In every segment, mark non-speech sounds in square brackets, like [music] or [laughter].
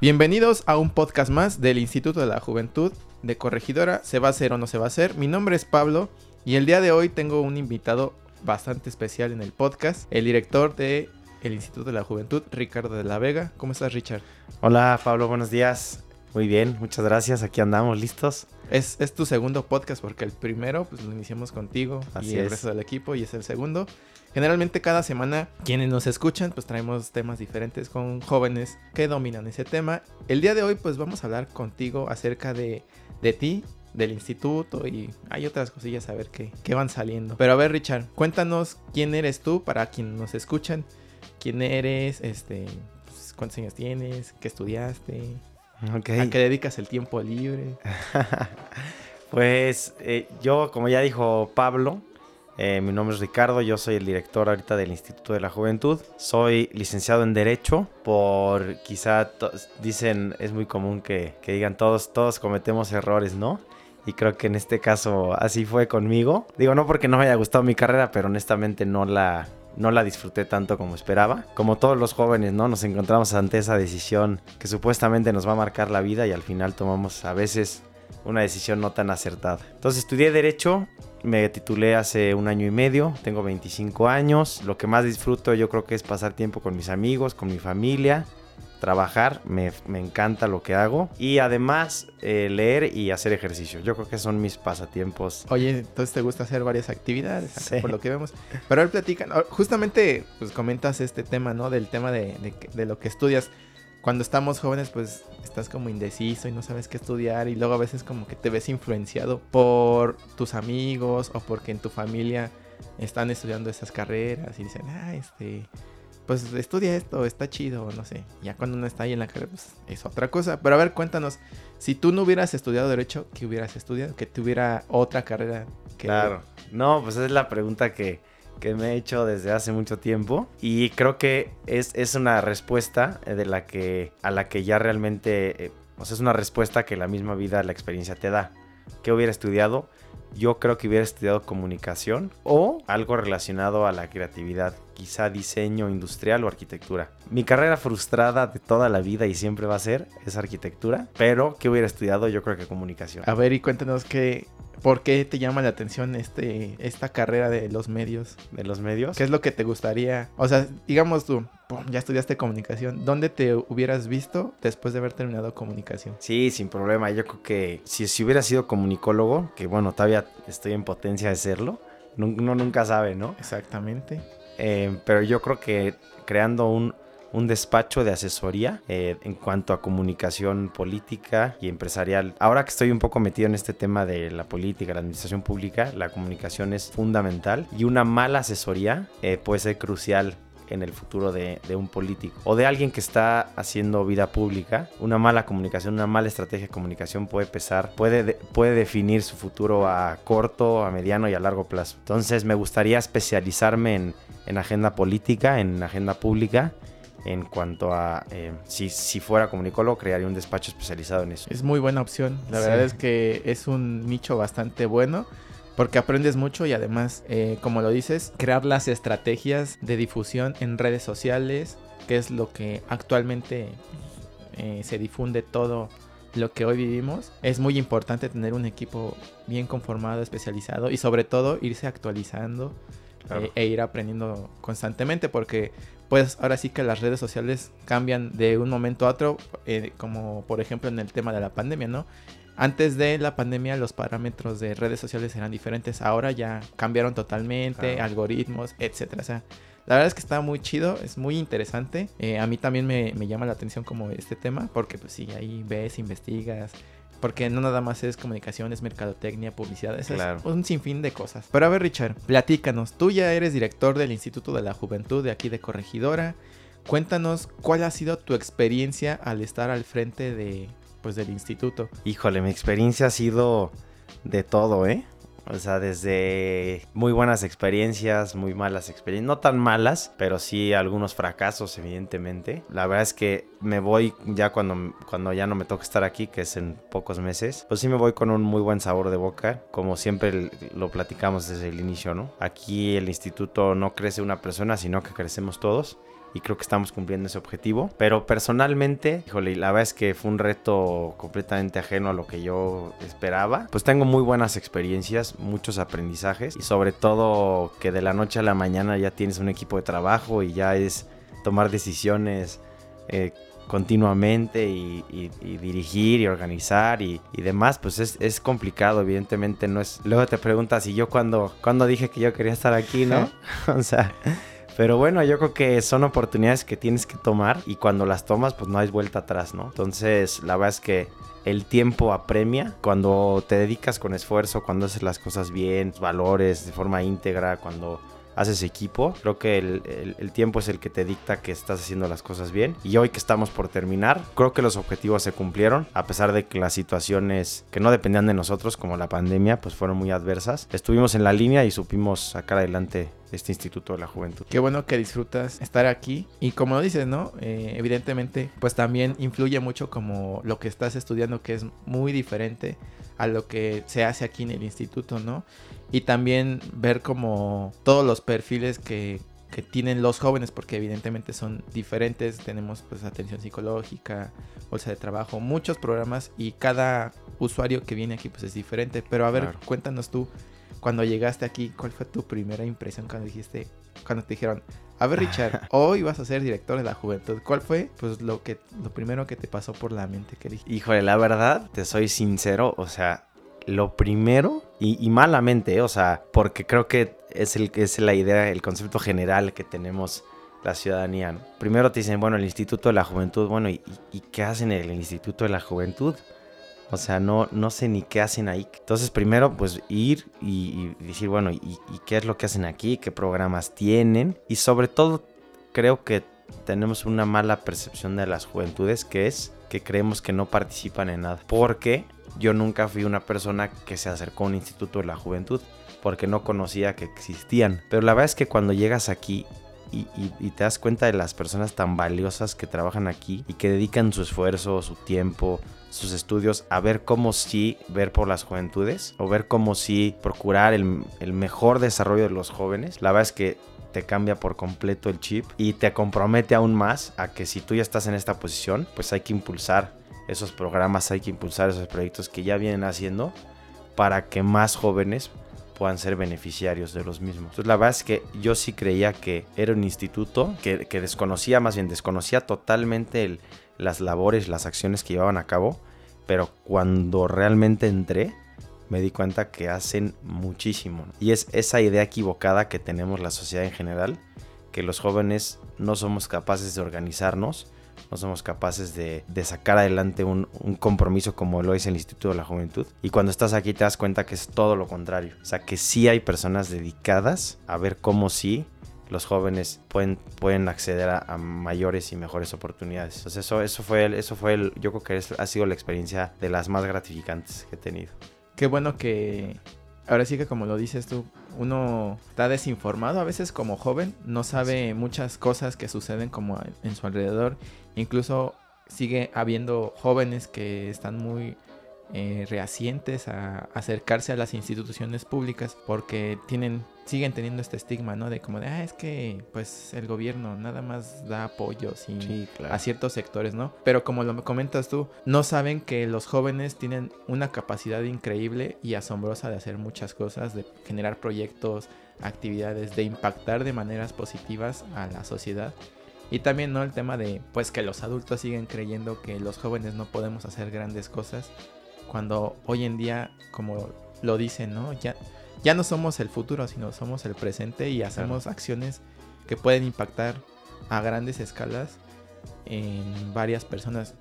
Bienvenidos a un podcast más del Instituto de la Juventud de Corregidora. ¿Se va a hacer o no se va a hacer? Mi nombre es Pablo y el día de hoy tengo un invitado bastante especial en el podcast, el director de el Instituto de la Juventud, Ricardo de la Vega. ¿Cómo estás, Richard? Hola, Pablo, buenos días. Muy bien, muchas gracias. Aquí andamos listos. Es, es tu segundo podcast porque el primero pues lo iniciamos contigo y el resto del equipo y es el segundo. Generalmente cada semana quienes nos escuchan pues traemos temas diferentes con jóvenes que dominan ese tema. El día de hoy pues vamos a hablar contigo acerca de, de ti, del instituto y hay otras cosillas a ver qué, qué van saliendo. Pero a ver Richard, cuéntanos quién eres tú para quienes nos escuchan. ¿Quién eres? Este, pues, ¿Cuántos años tienes? ¿Qué estudiaste? ¿A qué dedicas el tiempo libre? [laughs] pues eh, yo, como ya dijo Pablo, eh, mi nombre es Ricardo, yo soy el director ahorita del Instituto de la Juventud. Soy licenciado en Derecho por quizá dicen, es muy común que, que, digan todos, todos cometemos errores, ¿no? Y creo que en este caso así fue conmigo. Digo, no porque no me haya gustado mi carrera, pero honestamente no la, no la disfruté tanto como esperaba. Como todos los jóvenes, ¿no? Nos encontramos ante esa decisión que supuestamente nos va a marcar la vida y al final tomamos a veces una decisión no tan acertada. Entonces estudié Derecho me titulé hace un año y medio, tengo 25 años. Lo que más disfruto yo creo que es pasar tiempo con mis amigos, con mi familia, trabajar, me, encanta lo que hago. Y además eh, leer y hacer ejercicio. Yo creo que son mis pasatiempos. Oye, entonces te gusta hacer varias actividades, por lo que vemos. Pero él platica, justamente pues comentas este tema, ¿no? Del tema de, de lo que estudias cuando estamos jóvenes, pues estás como indeciso y no sabes qué estudiar y luego a veces como que te ves influenciado por tus amigos o porque en tu familia están estudiando esas carreras y dicen, ah, este, pues estudia esto, está chido, no sé. Ya cuando uno está ahí en la carrera, pues es otra cosa. Pero a ver, cuéntanos, si tú no hubieras estudiado derecho, ¿qué hubieras estudiado? Que tuviera otra carrera. Que... Claro. No, pues es la pregunta que que me he hecho desde hace mucho tiempo y creo que es, es una respuesta de la que, a la que ya realmente, eh, o sea, es una respuesta que la misma vida, la experiencia te da. ¿Qué hubiera estudiado? Yo creo que hubiera estudiado comunicación o algo relacionado a la creatividad, quizá diseño industrial o arquitectura. Mi carrera frustrada de toda la vida y siempre va a ser es arquitectura, pero ¿qué hubiera estudiado? Yo creo que comunicación. A ver, y cuéntanos qué, ¿Por qué te llama la atención este, esta carrera de los medios? ¿De los medios? ¿Qué es lo que te gustaría? O sea, digamos tú, ya estudiaste comunicación. ¿Dónde te hubieras visto después de haber terminado comunicación? Sí, sin problema. Yo creo que si, si hubiera sido comunicólogo, que bueno, todavía estoy en potencia de serlo, uno nunca sabe, ¿no? Exactamente. Eh, pero yo creo que creando un, un despacho de asesoría eh, en cuanto a comunicación política y empresarial. Ahora que estoy un poco metido en este tema de la política, la administración pública, la comunicación es fundamental y una mala asesoría eh, puede ser crucial en el futuro de, un político o de alguien que está haciendo vida pública. Una mala comunicación, una mala estrategia de comunicación puede pesar, puede, puede definir su futuro a corto, a mediano y a largo plazo. Entonces me gustaría especializarme en, en agenda política, en agenda pública en cuanto a eh, si, si, fuera comunicólogo, crearía un despacho especializado en eso. Es muy buena opción. La verdad es que es un nicho bastante bueno. Porque aprendes mucho y además, eh, como lo dices, crear las estrategias de difusión en redes sociales, que es lo que actualmente eh, se difunde todo lo que hoy vivimos. Es muy importante tener un equipo bien conformado, especializado y sobre todo irse actualizando e ir aprendiendo constantemente porque pues ahora sí que las redes sociales cambian de un momento a otro, eh, como por ejemplo en el tema de la pandemia, ¿no? Antes de la pandemia los parámetros de redes sociales eran diferentes, ahora ya cambiaron totalmente, algoritmos, etcétera. O sea, la verdad es que está muy chido, es muy interesante. Eh, a mí también me, me, llama la atención como este tema, porque pues sí, ahí ves, investigas, porque no nada más es comunicación, es mercadotecnia, publicidad, es un sinfín de cosas. Pero a ver, Richard, platícanos. Tú ya eres director del Instituto de la Juventud de aquí de Corregidora. Cuéntanos cuál ha sido tu experiencia al estar al frente de, pues, del instituto. Híjole, mi experiencia ha sido de todo, ¿eh? O sea, desde muy buenas experiencias, muy malas experiencias, no tan malas, pero sí algunos fracasos, evidentemente. La verdad es que me voy ya cuando, cuando ya no me toca estar aquí, que es en pocos meses, pues sí me voy con un muy buen sabor de boca, como siempre lo platicamos desde el inicio, ¿no? Aquí el instituto no crece una persona, sino que crecemos todos y creo que estamos cumpliendo ese objetivo. Pero personalmente, híjole, la verdad es que fue un reto completamente ajeno a lo que yo esperaba. Pues tengo muy buenas experiencias, muchos aprendizajes y sobre todo que de la noche a la mañana ya tienes un equipo de trabajo y ya es tomar decisiones. Eh, continuamente y, dirigir y organizar y, demás, pues es, complicado, evidentemente no es... Luego te preguntas, y yo cuando, cuando dije que yo quería estar aquí, ¿no? [laughs] o sea, pero bueno, yo creo que son oportunidades que tienes que tomar y cuando las tomas, pues no hay vuelta atrás, ¿no? Entonces, la verdad es que el tiempo apremia cuando te dedicas con esfuerzo, cuando haces las cosas bien, valores de forma íntegra, cuando haces equipo. Creo que el, tiempo es el que te dicta que estás haciendo las cosas bien. Y hoy que estamos por terminar, creo que los objetivos se cumplieron, a pesar de que las situaciones que no dependían de nosotros, como la pandemia, pues fueron muy adversas. Estuvimos en la línea y supimos sacar adelante este Instituto de la Juventud. Qué bueno que disfrutas estar aquí y como lo dices, ¿no? Eh, evidentemente, pues también influye mucho como lo que estás estudiando que es muy diferente a lo que se hace aquí en el instituto, ¿no? Y también ver como todos los perfiles que, que tienen los jóvenes, porque evidentemente son diferentes. Tenemos pues atención psicológica, bolsa de trabajo, muchos programas y cada usuario que viene aquí pues es diferente. Pero a ver, cuéntanos tú, cuando llegaste aquí, ¿cuál fue tu primera impresión cuando dijiste, cuando te dijeron, a ver Richard, [laughs] hoy vas a ser director de la juventud? ¿Cuál fue pues lo que, lo primero que te pasó por la mente que dijiste? Híjole, la verdad, te soy sincero, o sea, lo primero, y, malamente, ¿eh? o sea, porque creo que es, el, es la idea, el concepto general que tenemos la ciudadanía. Primero te dicen, bueno, el Instituto de la Juventud, bueno, ¿y, qué hacen en el Instituto de la Juventud? O sea, no, no sé ni qué hacen ahí. Entonces, primero, pues ir y, decir, bueno, ¿y, ¿y, qué es lo que hacen aquí? ¿Qué programas tienen? Y sobre todo, creo que tenemos una mala percepción de las juventudes, que es que creemos que no participan en nada. Porque yo nunca fui una persona que se acercó a un instituto de la juventud porque no conocía que existían. Pero la verdad es que cuando llegas aquí y, te das cuenta de las personas tan valiosas que trabajan aquí y que dedican su esfuerzo, su tiempo, sus estudios a ver cómo sí ver por las juventudes o ver cómo sí procurar el, el mejor desarrollo de los jóvenes, la verdad es que te cambia por completo el chip y te compromete aún más a que si tú ya estás en esta posición, pues hay que impulsar esos programas, hay que impulsar esos proyectos que ya vienen haciendo para que más jóvenes puedan ser beneficiarios de los mismos. Entonces la verdad es que yo sí creía que era un instituto que, desconocía, más bien desconocía totalmente las labores, las acciones que llevaban a cabo, pero cuando realmente entré me di cuenta que hacen muchísimo. Y es esa idea equivocada que tenemos la sociedad en general, que los jóvenes no somos capaces de organizarnos, no somos capaces de, sacar adelante un, compromiso como lo es el Instituto de la Juventud. Y cuando estás aquí te das cuenta que es todo lo contrario. O sea, que sí hay personas dedicadas a ver cómo sí los jóvenes pueden, pueden acceder a, mayores y mejores oportunidades. Entonces eso, eso fue, eso fue el, yo creo que ha sido la experiencia de las más gratificantes que he tenido. Qué bueno que, ahora sí que como lo dices tú, uno está desinformado a veces como joven, no sabe muchas cosas que suceden como en su alrededor Incluso sigue habiendo jóvenes que están muy eh, reacientes a acercarse a las instituciones públicas porque tienen siguen teniendo este estigma, ¿no? De como de, ah, es que pues el gobierno nada más da apoyos a ciertos sectores, ¿no? Pero como lo comentas tú, no saben que los jóvenes tienen una capacidad increíble y asombrosa de hacer muchas cosas, de generar proyectos, actividades, de impactar de maneras positivas a la sociedad y también, ¿no? El tema de, pues, que los adultos siguen creyendo que los jóvenes no podemos hacer grandes cosas. Cuando hoy en día, como lo dicen, ¿no? Ya, ya no somos el futuro, sino somos el presente y hacemos acciones que pueden impactar a grandes escalas en varias personas.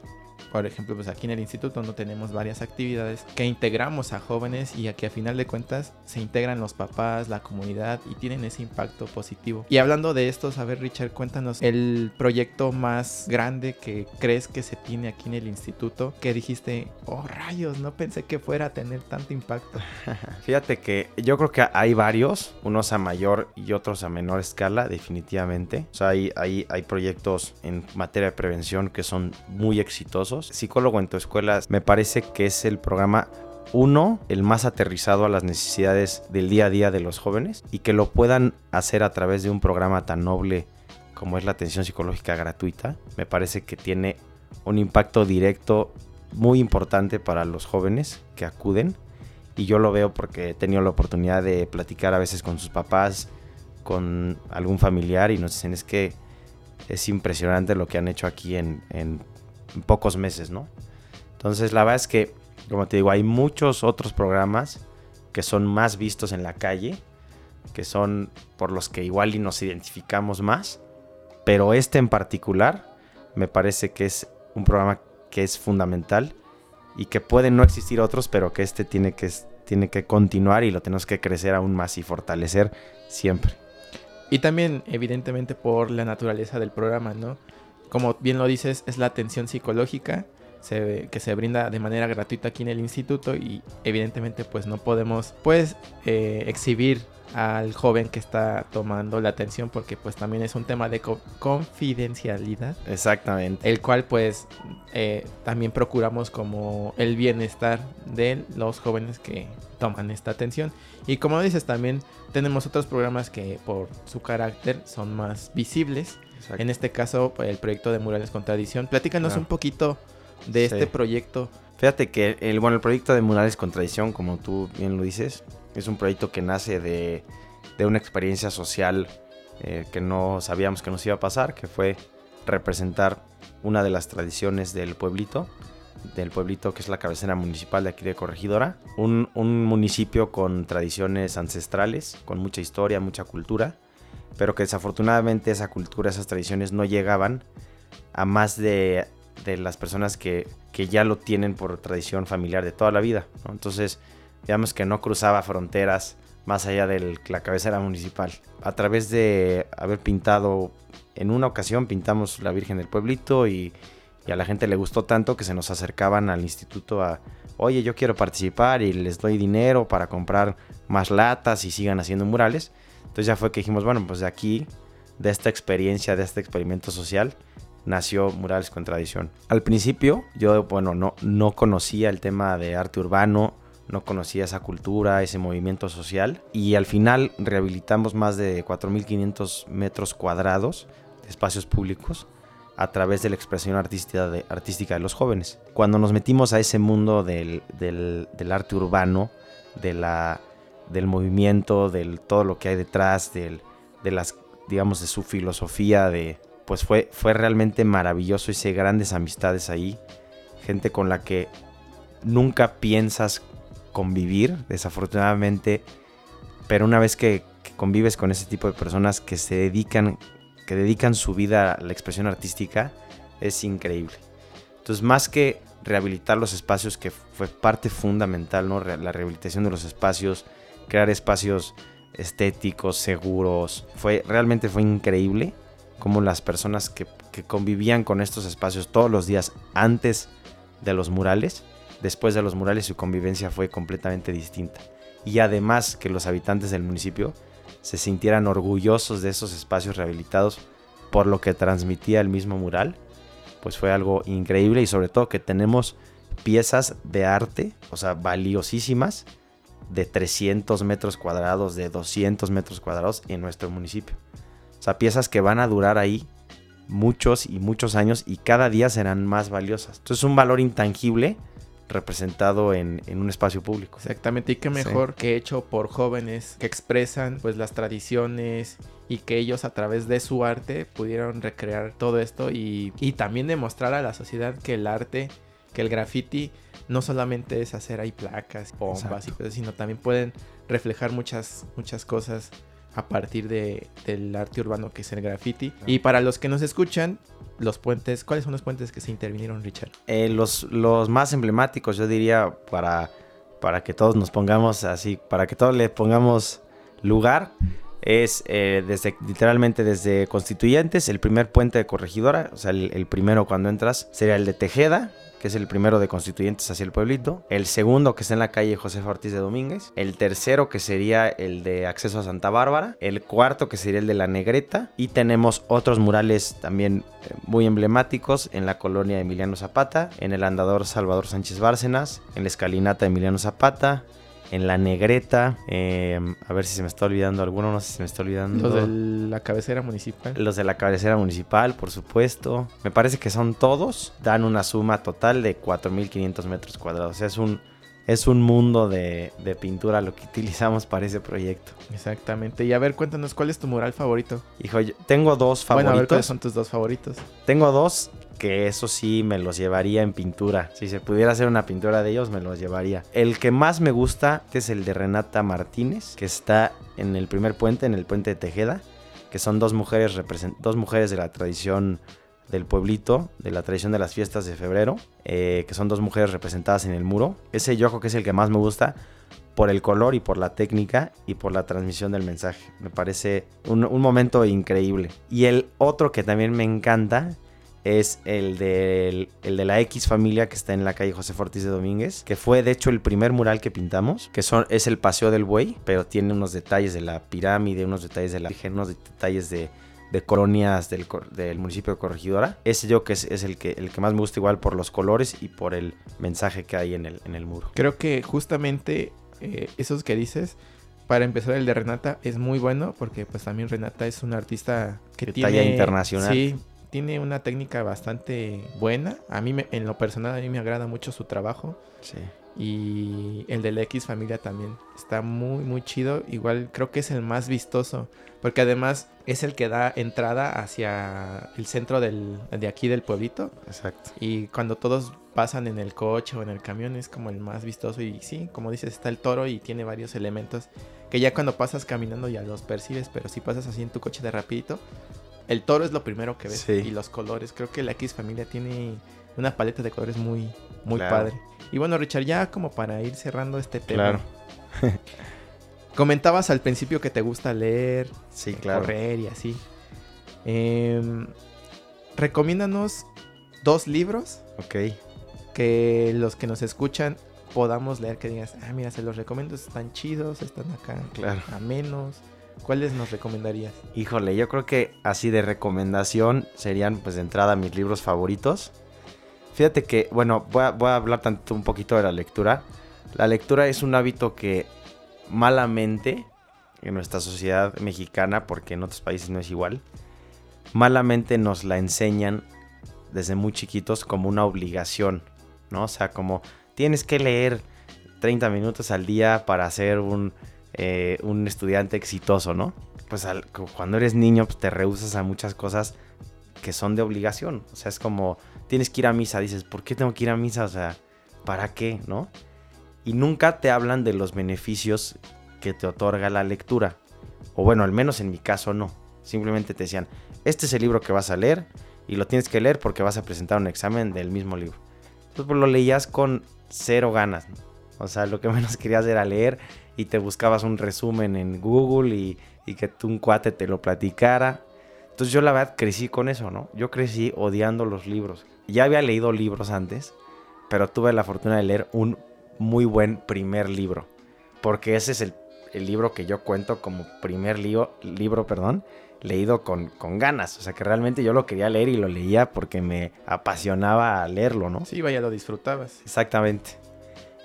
Por ejemplo, pues aquí en el instituto no tenemos varias actividades que integramos a jóvenes y a que a final de cuentas se integran los papás, la comunidad y tienen ese impacto positivo. Y hablando de esto, a ver Richard, cuéntanos el proyecto más grande que crees que se tiene aquí en el instituto, que dijiste, oh rayos, no pensé que fuera a tener tanto impacto. [laughs] Fíjate que yo creo que hay varios, unos a mayor y otros a menor escala, definitivamente. O sea, hay, hay, hay proyectos en materia de prevención que son muy exitosos. Psicólogo en tu escuela me parece que es el programa uno, el más aterrizado a las necesidades del día a día de los jóvenes y que lo puedan hacer a través de un programa tan noble como es la atención psicológica gratuita, me parece que tiene un impacto directo muy importante para los jóvenes que acuden y yo lo veo porque he tenido la oportunidad de platicar a veces con sus papás, con algún familiar y nos dicen es que es impresionante lo que han hecho aquí en, pocos meses, ¿no? Entonces la verdad es que, como te digo, hay muchos otros programas que son más vistos en la calle, que son por los que igual y nos identificamos más, pero este en particular me parece que es un programa que es fundamental y que pueden no existir otros, pero que este tiene que, tiene que continuar y lo tenemos que crecer aún más y fortalecer siempre. Y también, evidentemente, por la naturaleza del programa, ¿no? Como bien lo dices, es la atención psicológica que se brinda de manera gratuita aquí en el instituto y evidentemente pues no podemos pues eh, exhibir al joven que está tomando la atención porque pues también es un tema de confidencialidad. Exactamente. El cual pues eh, también procuramos como el bienestar de los jóvenes que toman esta atención. Y como dices también tenemos otros programas que por su carácter son más visibles. En este caso el proyecto de Murales con Tradición. Platícanos un poquito de este proyecto. Fíjate que el, bueno, el proyecto de Murales con Tradición, como tú bien lo dices, es un proyecto que nace de, una experiencia social eh, que no sabíamos que nos iba a pasar, que fue representar una de las tradiciones del pueblito, del pueblito que es la cabecera municipal de aquí de Corregidora, un, municipio con tradiciones ancestrales, con mucha historia, mucha cultura, pero que desafortunadamente esa cultura, esas tradiciones no llegaban a más de, las personas que, ya lo tienen por tradición familiar de toda la vida. Entonces, digamos que no cruzaba fronteras más allá de la cabecera municipal. A través de haber pintado, en una ocasión pintamos la Virgen del Pueblito y, a la gente le gustó tanto que se nos acercaban al instituto a, oye, yo quiero participar y les doy dinero para comprar más latas y sigan haciendo murales. Entonces ya fue que dijimos, bueno, pues de aquí, de esta experiencia, de este experimento social, nació Murales con Tradición. Al principio yo, bueno, no, no conocía el tema de arte urbano, no conocía esa cultura, ese movimiento social y al final rehabilitamos más de 4.500 metros cuadrados de espacios públicos a través de la expresión artística de, artística de los jóvenes. Cuando nos metimos a ese mundo del, arte urbano, de la, del movimiento, de todo lo que hay detrás, de las, digamos, de su filosofía, de, pues fue, fue realmente maravilloso, hice grandes amistades ahí, gente con la que nunca piensas convivir, desafortunadamente, pero una vez que, convives con ese tipo de personas que se dedican, que dedican su vida a la expresión artística, es increíble. Entonces, más que rehabilitar los espacios, que fue parte fundamental, ¿no? La rehabilitación de los espacios, crear espacios estéticos, seguros, fue, realmente fue increíble como las personas que, que convivían con estos espacios todos los días antes de los murales, después de los murales su convivencia fue completamente distinta. Y además que los habitantes del municipio se sintieran orgullosos de esos espacios rehabilitados por lo que transmitía el mismo mural, pues fue algo increíble y sobre todo que tenemos piezas de arte, o sea, valiosísimas, de 300 metros cuadrados, de 200 metros cuadrados en nuestro municipio. O sea, piezas que van a durar ahí muchos y muchos años y cada día serán más valiosas. Entonces es un valor intangible representado en, un espacio público. Exactamente, y qué mejor que hecho por jóvenes que expresan pues las tradiciones y que ellos a través de su arte pudieron recrear todo esto y, también demostrar a la sociedad que el arte, que el graffiti no solamente es hacer ahí placas, bombas y cosas, sino también pueden reflejar muchas, muchas cosas a partir de, del arte urbano que es el graffiti. Y para los que nos escuchan, los puentes, ¿cuáles son los puentes que se intervinieron, Richard? Eh, los, los más emblemáticos, yo diría, para, para que todos nos pongamos así, para que todos le pongamos lugar, es eh, desde literalmente desde Constituyentes, el primer puente de Corregidora, o sea, el, primero cuando entras sería el de Tejeda, que es el primero de Constituyentes hacia el pueblito. El segundo, que está en la calle José Ortiz de Domínguez. El tercero, que sería el de acceso a Santa Bárbara. El cuarto, que sería el de la Negreta. Y tenemos otros murales también eh, muy emblemáticos en la colonia Emiliano Zapata, en el andador Salvador Sánchez Bárcenas, en la escalinata Emiliano Zapata, en la negreta. Eh, a ver si se me está olvidando alguno, no sé si se me está olvidando. Los de la cabecera municipal. Los de la cabecera municipal, por supuesto. Me parece que son todos. Dan una suma total de 4.500 metros cuadrados. O sea, es un, es un mundo de, de, pintura lo que utilizamos para ese proyecto. Exactamente. Y a ver, cuéntanos, ¿cuál es tu mural favorito? Hijo, yo tengo dos favoritos. Bueno, a ver, ¿cuáles son tus dos favoritos? Tengo dos que eso sí me los llevaría en pintura. Si se pudiera hacer una pintura de ellos, me los llevaría. El que más me gusta es el de Renata Martínez, que está en el primer puente, en el puente de Tejeda, que son dos mujeres, dos mujeres de la tradición del pueblito, de la tradición de las fiestas de febrero, eh, que son dos mujeres representadas en el muro. Ese yo creo que es el que más me gusta por el color y por la técnica y por la transmisión del mensaje. Me parece un, un momento increíble. Y el otro que también me encanta es el de, el de la X familia que está en la calle José Fortis de Domínguez, que fue de hecho el primer mural que pintamos, que son, es el Paseo del Buey, pero tiene unos detalles de la pirámide, unos detalles de la unos detalles de, de colonias del, del, municipio de Corregidora. Ese yo que es, es, el, que, el que más me gusta igual por los colores y por el mensaje que hay en el, en el muro. Creo que justamente eh, esos que dices para empezar el de Renata es muy bueno porque pues también Renata es una artista que de tiene talla internacional. Sí, tiene una técnica bastante buena. A mí, me, en lo personal, a mí me agrada mucho su trabajo. Sí. Y el de la X familia también está muy, muy chido. Igual creo que es el más vistoso. Porque además es el que da entrada hacia el centro del, de aquí del pueblito. Exacto. Y cuando todos pasan en el coche o en el camión es como el más vistoso. Y sí, como dices, está el toro y tiene varios elementos que ya cuando pasas caminando ya los percibes. Pero si pasas así en tu coche de rapidito, el toro es lo primero que ves. Sí. Y los colores. Creo que la X familia tiene una paleta de colores muy, muy Claro. padre. Y bueno, Richard, ya como para ir cerrando este tema. Claro. [laughs] Comentabas al principio que te gusta leer, Sí, eh, claro. correr y así. Em, recomiéndanos dos libros Ok. que los que nos escuchan podamos leer. Que digas, ah, mira, se los recomiendo, están chidos, están acá Claro. amenos. ¿Cuáles nos recomendarías? Híjole, yo creo que así de recomendación serían pues de entrada mis libros favoritos. Fíjate que, bueno, voy a, hablar tanto un poquito de la lectura. La lectura es un hábito que malamente en nuestra sociedad mexicana, porque en otros países no es igual, malamente nos la enseñan desde muy chiquitos como una obligación, ¿no? O sea, como tienes que leer 30 minutos al día para ser un, eh, un estudiante exitoso, ¿no? Pues al- cu- cuando eres niño pues, te rehusas a muchas cosas que son de obligación. O sea, es como tienes que ir a misa, dices, ¿por qué tengo que ir a misa? O sea, ¿para qué? ¿No? Y nunca te hablan de los beneficios que te otorga la lectura. O bueno, al menos en mi caso no. Simplemente te decían, este es el libro que vas a leer y lo tienes que leer porque vas a presentar un examen del mismo libro. Entonces pues, lo leías con cero ganas. O sea, lo que [laughs] menos querías era leer y te buscabas un resumen en Google y, y que un cuate te lo platicara. Entonces yo la verdad crecí con eso, ¿no? Yo crecí odiando los libros. Ya había leído libros antes, pero tuve la fortuna de leer un muy buen primer libro. Porque ese es el, el libro que yo cuento como primer lío- libro, perdón, leído con, con ganas. O sea que realmente yo lo quería leer y lo leía porque me apasionaba leerlo, ¿no? Sí, vaya, lo disfrutabas. Exactamente.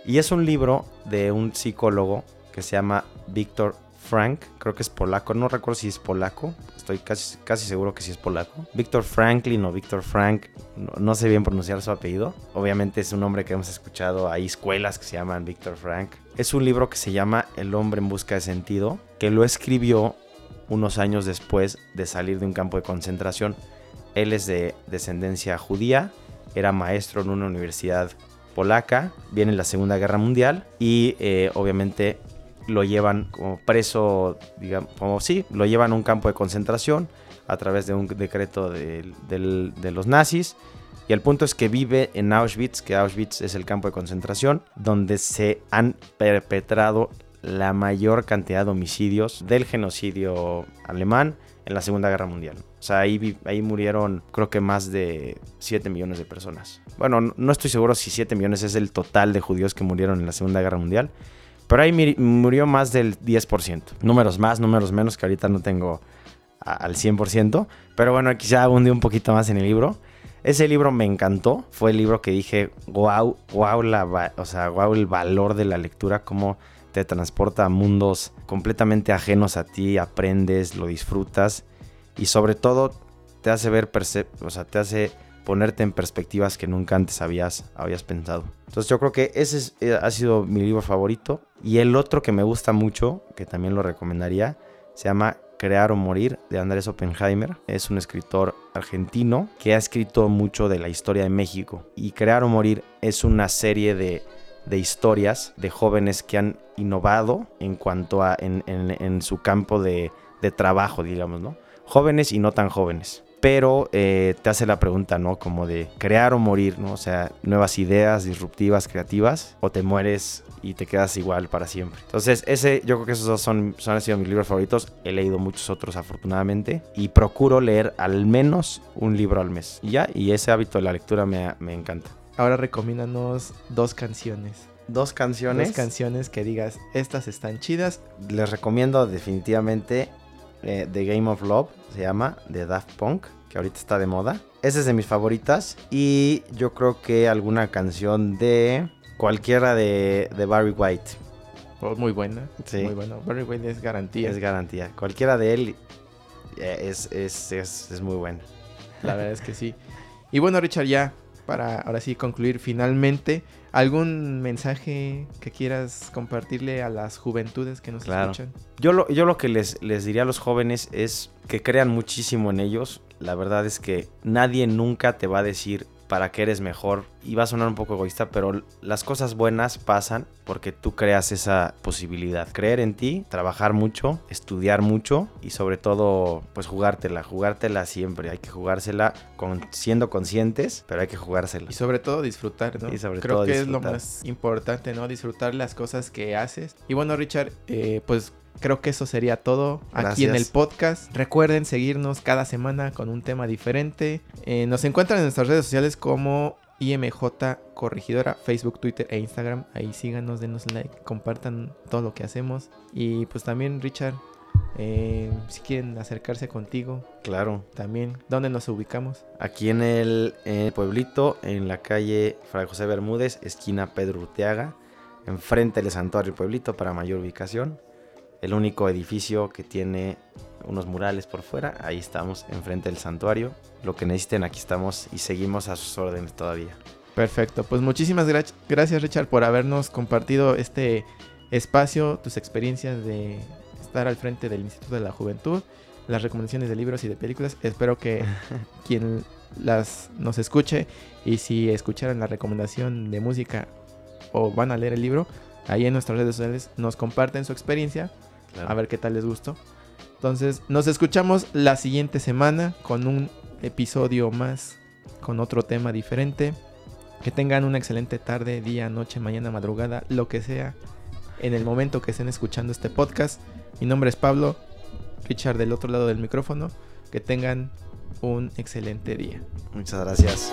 Y es un libro de un psicólogo que se llama Víctor Frank, creo que es polaco, no recuerdo si es polaco, estoy casi, casi seguro que sí es polaco. Víctor Franklin o Víctor Frank, no, sé bien pronunciar su apellido. Obviamente es un nombre que hemos escuchado, hay escuelas que se llaman Víctor Frank. Es un libro que se llama El hombre en busca de sentido, que lo escribió unos años después de salir de un campo de concentración. Él es de descendencia judía, era maestro en una universidad polaca, viene la Segunda Guerra Mundial y eh, obviamente lo llevan como preso, digamos, como sí, lo llevan a un campo de concentración, a través de un decreto de, los nazis. Y el punto es que vive en Auschwitz, que Auschwitz es el campo de concentración, donde se han perpetrado la mayor cantidad de homicidios del genocidio alemán en la Segunda Guerra Mundial. O sea, ahí, ahí murieron creo que más de 7 millones de personas. Bueno, no estoy seguro si 7 millones es el total de judíos que murieron en la Segunda Guerra Mundial, pero ahí murió más del 10%. Números más, números menos, que ahorita no tengo al 100%, pero bueno, quizá abundé un poquito más en el libro. Ese libro me encantó, fue el libro que dije, wow, wow, la, o sea, wow el valor de la lectura, cómo te transporta a mundos completamente ajenos a ti, aprendes, lo disfrutas y sobre todo te hace ver, o sea, te hace ponerte en perspectivas que nunca antes habías, habías pensado. Entonces yo creo que ese eh, ha sido mi libro favorito. Y el otro que me gusta mucho, que también lo recomendaría, se llama Crear o Morir de Andrés Oppenheimer. Es un escritor argentino que ha escrito mucho de la historia de México. Y Crear o Morir es una serie de de historias de jóvenes que han innovado en cuanto a en, su campo de, trabajo, digamos, ¿no? Jóvenes y no tan jóvenes. Pero eh, te hace la pregunta, ¿no? Como de crear o morir, ¿no? O sea, nuevas ideas disruptivas, creativas, o te mueres y te quedas igual para siempre. Entonces, ese, yo creo que esos dos son, son han sido mis libros favoritos. He leído muchos otros, afortunadamente, y procuro leer al menos un libro al mes. Y ya, y ese hábito de la lectura me, me encanta. Ahora recomiéndanos dos canciones. Dos canciones. Dos canciones que digas, estas están chidas. Les recomiendo definitivamente eh, The Game of Love, se llama, de Daft Punk, que ahorita está de moda. Esa es de mis favoritas. Y yo creo que alguna canción de cualquiera de, Barry White. Oh, muy buena. Sí. Muy bueno. Barry White es garantía. Es garantía. Cualquiera de él eh, es, es, es, es muy buena. La verdad es que sí. Y bueno, Richard, ya para ahora sí concluir finalmente, ¿algún mensaje que quieras compartirle a las juventudes que nos escuchan? Yo lo, yo lo que les, les diría a los jóvenes es que crean muchísimo en ellos. La verdad es que nadie nunca te va a decir para que eres mejor. Y va a sonar un poco egoísta, pero las cosas buenas pasan porque tú creas esa posibilidad. Creer en ti, trabajar mucho, estudiar mucho y sobre todo, pues jugártela, jugártela siempre. Hay que jugársela con, siendo conscientes, pero hay que jugársela. Y sobre todo disfrutar, ¿no? Y sobre Creo que es lo más importante, ¿no? Disfrutar las cosas que haces. Y bueno, Richard, eh, pues creo que eso sería todo aquí en el podcast. Recuerden seguirnos cada semana con un tema diferente. Eh, nos encuentran en nuestras redes sociales como IMJ Corregidora, Facebook, Twitter e Instagram. Ahí síganos, denos like, compartan todo lo que hacemos. Y pues también, Richard, eh, si quieren acercarse contigo. Claro. También, ¿dónde nos ubicamos? Aquí en el, en el pueblito, en la calle Fray José Bermúdez, esquina Pedro Urteaga, enfrente del Santuario Pueblito para mayor ubicación el único edificio que tiene unos murales por fuera. Ahí estamos, enfrente del santuario. Lo que necesiten, aquí estamos y seguimos a sus órdenes todavía. Perfecto, pues muchísimas gracias Richard por habernos compartido este espacio, tus experiencias de estar al frente del Instituto de la Juventud, las recomendaciones de libros y de películas. Espero que [laughs] quien las nos escuche y si escucharan la recomendación de música o van a leer el libro, ahí en nuestras redes sociales nos comparten su experiencia a ver qué tal les gustó. Entonces, nos escuchamos la siguiente semana con un episodio más, con otro tema diferente. Que tengan una excelente tarde, día, noche, mañana, madrugada, lo que sea, en el momento que estén escuchando este podcast. Mi nombre es Pablo, Richard del otro lado del micrófono. Que tengan un excelente día. Muchas gracias.